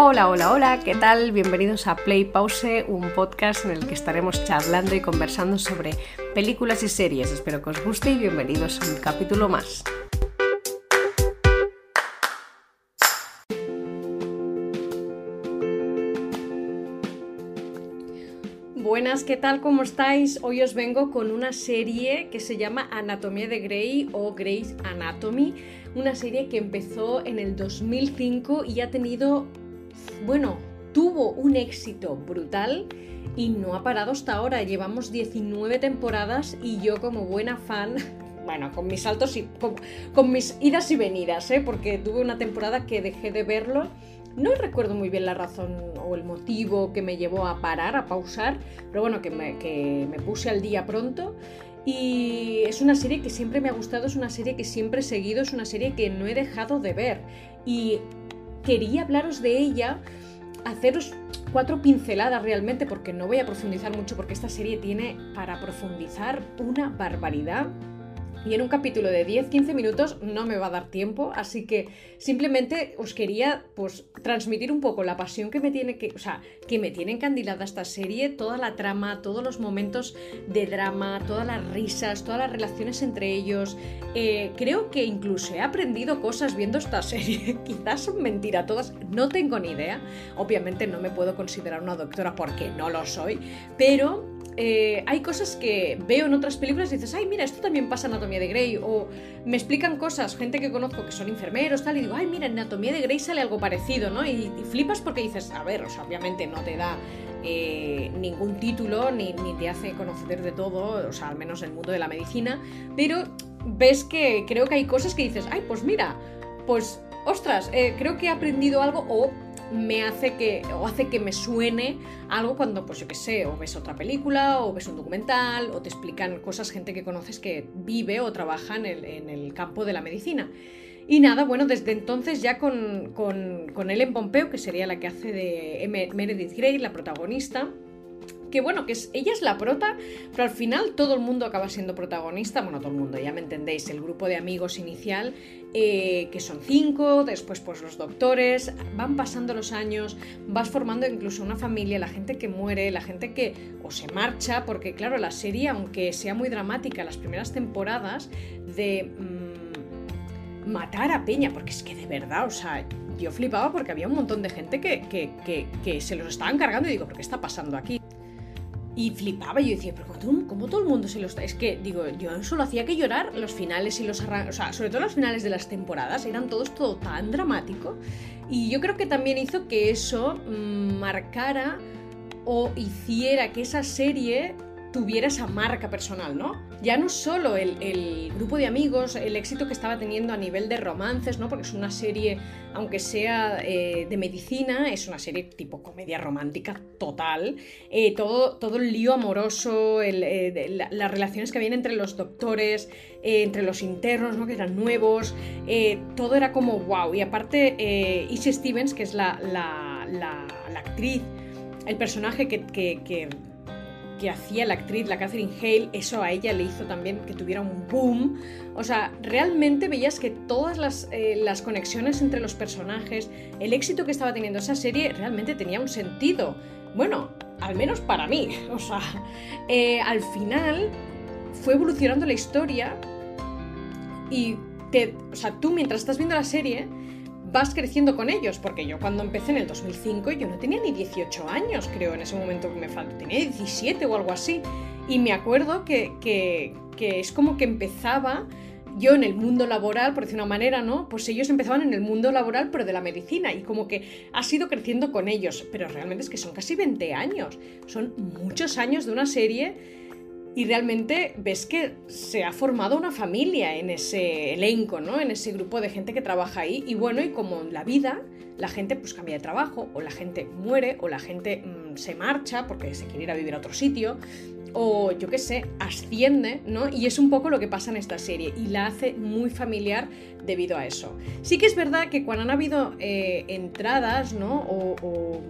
Hola, hola, hola, ¿qué tal? Bienvenidos a Play Pause, un podcast en el que estaremos charlando y conversando sobre películas y series. Espero que os guste y bienvenidos a un capítulo más. Buenas, ¿qué tal? ¿Cómo estáis? Hoy os vengo con una serie que se llama Anatomía de Grey o Grey's Anatomy, una serie que empezó en el 2005 y ha tenido bueno, tuvo un éxito brutal y no ha parado hasta ahora. Llevamos 19 temporadas y yo como buena fan, bueno, con mis saltos y con, mis idas y venidas, ¿eh? porque tuve una temporada que dejé de verlo. No recuerdo muy bien la razón o el motivo que me llevó a parar, a pausar, pero bueno, que me, que me puse al día pronto. Y es una serie que siempre me ha gustado, es una serie que siempre he seguido, es una serie que no he dejado de ver. Y quería hablaros de ella, haceros cuatro pinceladas realmente, porque no voy a profundizar mucho, porque esta serie tiene para profundizar una barbaridad y en un capítulo de 10-15 minutos no me va a dar tiempo, así que simplemente os quería pues transmitir un poco la pasión que me tiene que, o sea, que me tiene encandilada esta serie, toda la trama, todos los momentos de drama, todas las risas, todas las relaciones entre ellos. Eh, creo que incluso he aprendido cosas viendo esta serie, quizás son mentira todas, no tengo ni idea. Obviamente no me puedo considerar una doctora porque no lo soy, pero eh, hay cosas que veo en otras películas y dices, ay, mira, esto también pasa en Anatomía de Grey. O me explican cosas, gente que conozco que son enfermeros, tal, y digo, ay, mira, en Anatomía de Grey sale algo parecido, ¿no? Y, flipas porque dices, a ver, o sea, obviamente no te da eh, ningún título ni, te hace conocer de todo, o sea, al menos en el mundo de la medicina, pero ves que creo que hay cosas que dices, ay, pues mira, pues, ostras, eh, creo que he aprendido algo o me hace que, o hace que me suene algo cuando, pues yo qué sé, o ves otra película, o ves un documental, o te explican cosas gente que conoces que vive o trabaja en el, campo de la medicina. Y nada, bueno, desde entonces ya con, con, con Ellen Pompeo, que sería la que hace de Meredith Grey, la protagonista, que bueno, que es, ella es la prota, pero al final todo el mundo acaba siendo protagonista, bueno, todo el mundo, ya me entendéis, el grupo de amigos inicial, eh, que son cinco, después pues los doctores, van pasando los años, vas formando incluso una familia, la gente que muere, la gente que o se marcha, porque claro, la serie, aunque sea muy dramática las primeras temporadas, de mm, matar a Peña, porque es que de verdad, o sea, yo flipaba porque había un montón de gente que, que, que se los estaban cargando y digo, ¿pero qué está pasando aquí? Y flipaba, yo decía, pero ¿cómo, todo el mundo se lo está? Es que, digo, yo solo hacía que llorar los finales y los arranques, o sea, sobre todo los finales de las temporadas, eran todos todo tan dramático. Y yo creo que también hizo que eso mm, marcara o hiciera que esa serie tuviera esa marca personal, ¿no? Ya no solo el, grupo de amigos, el éxito que estaba teniendo a nivel de romances, ¿no? Porque es una serie, aunque sea eh, de medicina, es una serie tipo comedia romántica total. Eh, todo, todo el lío amoroso, eh, las relaciones que habían entre los doctores, entre los internos, ¿no? Que eran nuevos, todo era como wow. Y aparte, Izzy Stevens, que es la, la, actriz, el personaje que hacía la actriz, la Catherine Hale, eso a ella le hizo también que tuviera un boom. O sea, realmente veías que todas las, eh, las conexiones entre los personajes, el éxito que estaba teniendo esa serie realmente tenía un sentido. Bueno, al menos para mí. O sea, eh, al final fue evolucionando la historia y te, o sea, tú mientras estás viendo la serie vas creciendo con ellos, porque yo cuando empecé en el 2005 yo no tenía ni 18 años, creo, en ese momento que me faltó, tenía 17 o algo así, y me acuerdo que, que, que es como que empezaba yo en el mundo laboral, por decir una manera, ¿no? Pues ellos empezaban en el mundo laboral, pero de la medicina, y como que ha sido creciendo con ellos, pero realmente es que son casi 20 años, son muchos años de una serie y realmente ves que se ha formado una familia en ese elenco, ¿no? En ese grupo de gente que trabaja ahí. Y bueno, y como en la vida, la gente pues cambia de trabajo, o la gente muere, o la gente mm, se marcha porque se quiere ir a vivir a otro sitio, o yo qué sé, asciende, ¿no? Y es un poco lo que pasa en esta serie y la hace muy familiar debido a eso. Sí que es verdad que cuando han habido eh, entradas, ¿no? o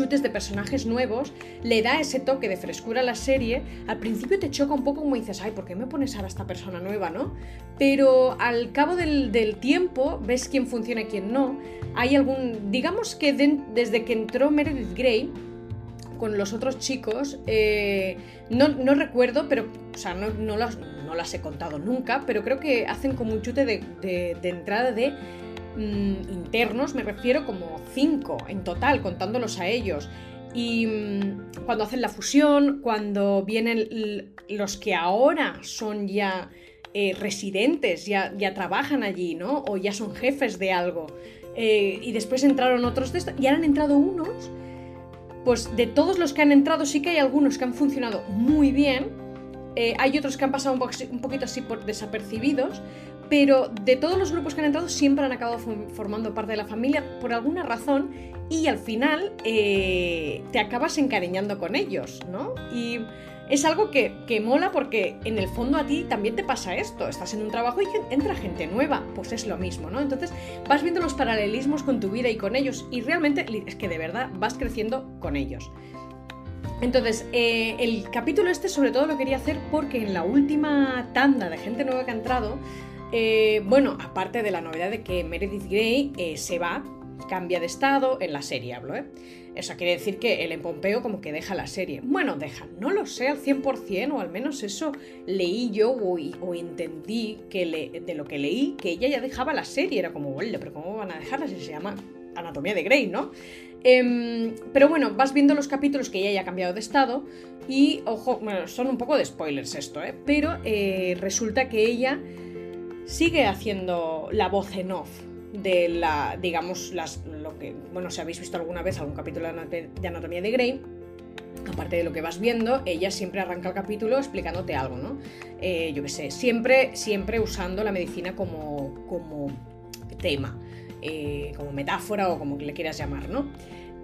chutes de personajes nuevos, le da ese toque de frescura a la serie. Al principio te choca un poco como dices, ay, ¿por qué me pones ahora esta persona nueva, no? Pero al cabo del, tiempo ves quién funciona y quién no. Hay algún, digamos que desde que entró Meredith Grey, con los otros chicos, eh, no, recuerdo, pero, o sea, no, no, las, he contado nunca, pero creo que hacen como un chute de, entrada de mm, internos, me refiero como cinco en total, contándolos a ellos. Y mm, cuando hacen la fusión, cuando vienen los que ahora son ya eh, residentes, ya, trabajan allí, ¿no? O ya son jefes de algo. Eh, y después entraron otros de estos, y ahora han entrado unos pues de todos los que han entrado sí que hay algunos que han funcionado muy bien, eh, hay otros que han pasado un, poquito así por desapercibidos, pero de todos los grupos que han entrado siempre han acabado formando parte de la familia por alguna razón y al final eh, te acabas encariñando con ellos, ¿no? Y es algo que, mola porque en el fondo a ti también te pasa esto. Estás en un trabajo y entra gente nueva, pues es lo mismo, ¿no? Entonces vas viendo los paralelismos con tu vida y con ellos y realmente es que de verdad vas creciendo con ellos. Entonces, eh, el capítulo este sobre todo lo quería hacer porque en la última tanda de gente nueva que ha entrado, eh, bueno, aparte de la novedad de que Meredith Grey eh, se va, cambia de estado, en la serie hablo, ¿eh? Eso quiere decir que el Pompeo como que deja la serie. Bueno, deja, no lo sé al 100%, o al menos eso leí yo o, entendí que de lo que leí, que ella ya dejaba la serie. Era como, bueno, pero ¿cómo van a dejarla si se llama Anatomía de Grey, no? Em, pero bueno, vas viendo los capítulos que ella ya ha cambiado de estado y, ojo, bueno, son un poco de spoilers esto, ¿eh? Pero eh, resulta que ella sigue haciendo la voz en off de la, digamos, las, lo que, bueno, si habéis visto alguna vez algún capítulo de Anatomía de Grey, aparte de lo que vas viendo, ella siempre arranca el capítulo explicándote algo, ¿no? Eh, yo qué sé, siempre, siempre usando la medicina como, como tema, eh, como metáfora o como le quieras llamar, ¿no?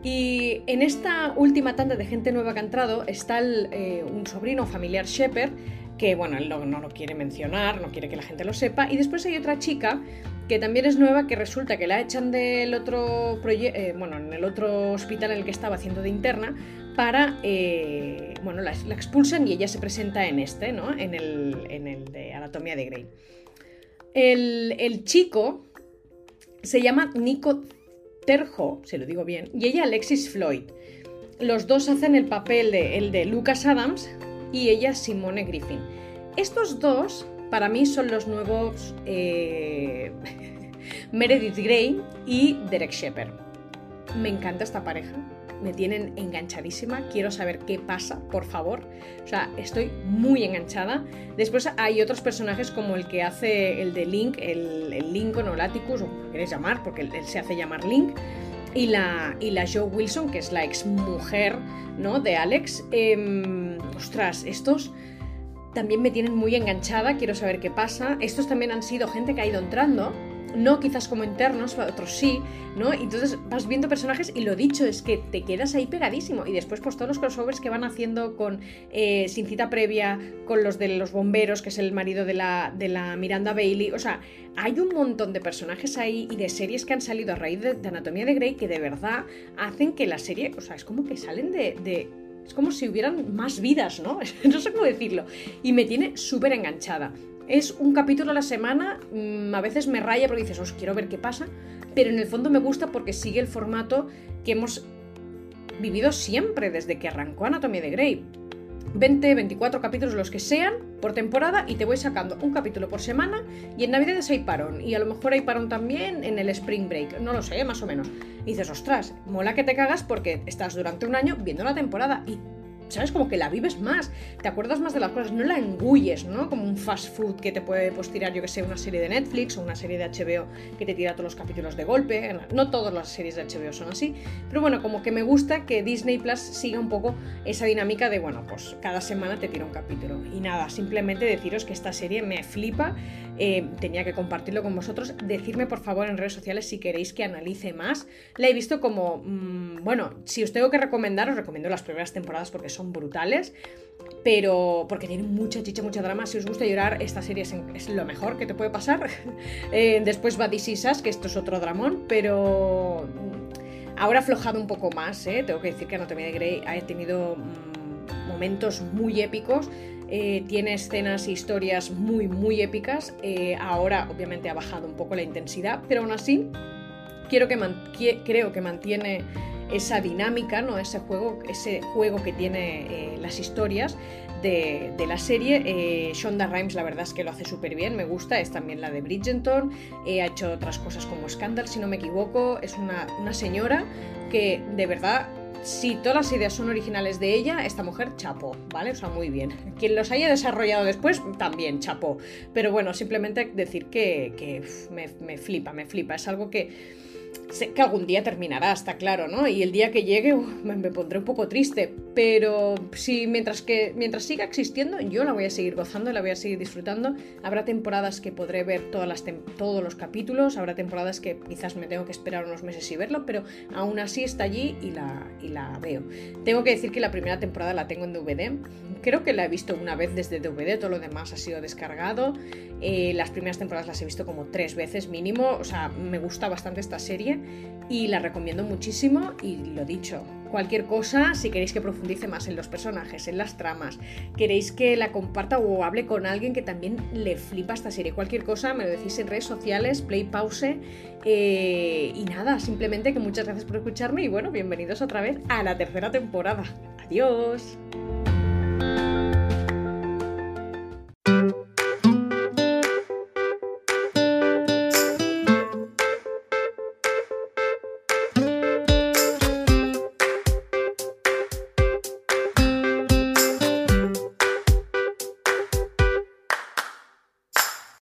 Y en esta última tanda de gente nueva que ha entrado está eh, un sobrino familiar Shepherd, que bueno, él no, no, lo quiere mencionar, no quiere que la gente lo sepa, y después hay otra chica que también es nueva, que resulta que la echan del otro eh, bueno, en el otro hospital en el que estaba haciendo de interna, para, eh, bueno, la, expulsan y ella se presenta en este, ¿no? En el, en el de Anatomía de Grey. El, chico se llama Nico Terjo, se lo digo bien, y ella Alexis Floyd. Los dos hacen el papel de el de Lucas Adams y ella Simone Griffin. Estos dos para mí son los nuevos eh, Meredith Grey y Derek Shepard. Me encanta esta pareja, me tienen enganchadísima, quiero saber qué pasa, por favor. O sea, estoy muy enganchada. Después hay otros personajes como el que hace el de Link, el, el Lincoln o Laticus, o como queréis llamar, porque él, se hace llamar Link. Y la, y la Joe Wilson, que es la ex mujer ¿no? de Alex. Em, ostras, estos también me tienen muy enganchada, quiero saber qué pasa. Estos también han sido gente que ha ido entrando, no quizás como internos, otros sí, ¿no? Entonces vas viendo personajes y lo dicho es que te quedas ahí pegadísimo. Y después, pues todos los crossovers que van haciendo con eh, sin cita previa, con los de los bomberos, que es el marido de la, de la Miranda Bailey. O sea, hay un montón de personajes ahí y de series que han salido a raíz de, Anatomía de Grey que de verdad hacen que la serie, o sea, es como que salen de es como si hubieran más vidas, ¿no? no sé cómo decirlo. Y me tiene súper enganchada. Es un capítulo a la semana, mm, a veces me raya porque dices, os quiero ver qué pasa, pero en el fondo me gusta porque sigue el formato que hemos vivido siempre desde que arrancó Anatomía de Grey. 20, 24 capítulos, los que sean, por temporada, y te voy sacando un capítulo por semana, y en Navidades hay parón, y a lo mejor hay parón también en el Spring Break, no lo sé, más o menos. Y dices, ostras, mola que te cagas porque estás durante un año viendo la temporada, y ¿sabes? Como que la vives más, te acuerdas más de las cosas, no la engulles, ¿no? Como un fast food que te puede pues, tirar, yo que sé, una serie de Netflix o una serie de HBO que te tira todos los capítulos de golpe. No todas las series de HBO son así, pero bueno, como que me gusta que Disney Plus siga un poco esa dinámica de, bueno, pues cada semana te tira un capítulo. Y nada, simplemente deciros que esta serie me flipa, eh, tenía que compartirlo con vosotros. Decirme por favor en redes sociales si queréis que analice más. La he visto como, mm, bueno, si os tengo que recomendar, os recomiendo las primeras temporadas porque son brutales, pero porque tienen mucha chicha, mucha drama. Si os gusta llorar, esta serie es, lo mejor que te puede pasar. Eh, después va This que esto es otro dramón, pero Ahora ha aflojado un poco más, ¿eh? tengo que decir que Anatomía de Grey ha tenido mm, momentos muy épicos. Eh, tiene escenas e historias muy, muy épicas. Eh, ahora, obviamente, ha bajado un poco la intensidad, pero aún así, quiero que creo que mantiene esa dinámica, ¿no? ese, juego, ese juego que tiene las historias de, la serie. Eh, Shonda Rhimes, la verdad es que lo hace súper bien, me gusta. Es también la de Bridgerton. Eh, ha hecho otras cosas como Scandal, si no me equivoco. Es una, señora que de verdad si todas las ideas son originales de ella, esta mujer chapó, ¿vale? O sea, muy bien. Quien los haya desarrollado después, también chapó. Pero bueno, simplemente decir que, me, flipa, me flipa. Es algo que sé que algún día terminará, está claro, ¿no? Y el día que llegue me, pondré un poco triste, pero si mientras que mientras siga existiendo, yo la voy a seguir gozando, la voy a seguir disfrutando. Habrá temporadas que podré ver todas las todos los capítulos, habrá temporadas que quizás me tengo que esperar unos meses y verlo, pero aún así está allí y la, y la veo. Tengo que decir que la primera temporada la tengo en DVD, creo que la he visto una vez desde DVD, todo lo demás ha sido descargado. Eh, las primeras temporadas las he visto como tres veces mínimo, o sea, me gusta bastante esta y la recomiendo muchísimo y lo dicho, cualquier cosa, si queréis que profundice más en los personajes, en las tramas, queréis que la comparta o hable con alguien que también le flipa esta serie, cualquier cosa, me lo decís en redes sociales, play pause. Eh, y nada, simplemente que muchas gracias por escucharme y bueno, bienvenidos otra vez a la tercera temporada. Adiós.